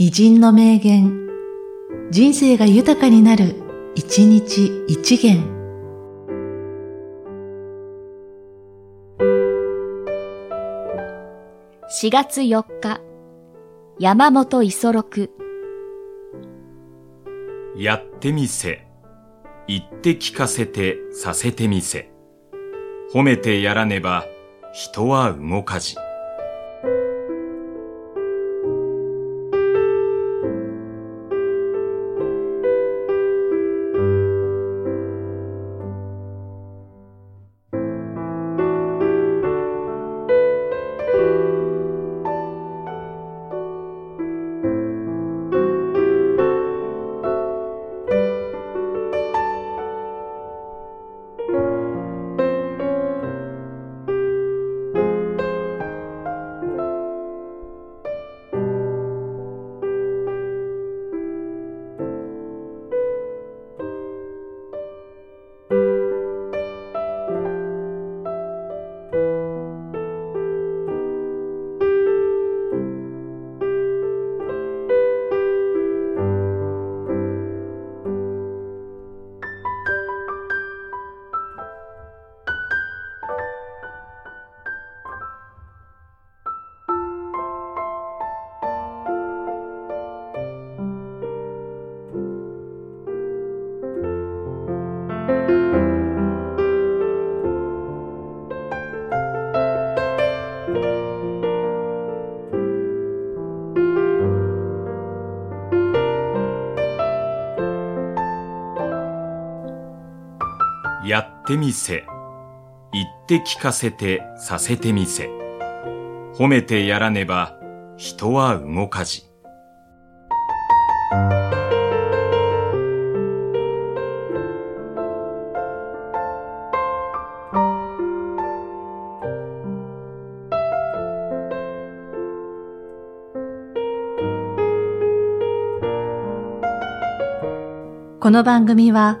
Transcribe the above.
偉人の名言、人生が豊かになる、一日一元。4月4日、山本五十六。やってみせ。言って聞かせてさせてみせ。褒めてやらねば人は動かじ。やってみせ。言って聞かせてさせてみせ。褒めてやらねば人は動かじ。この番組は、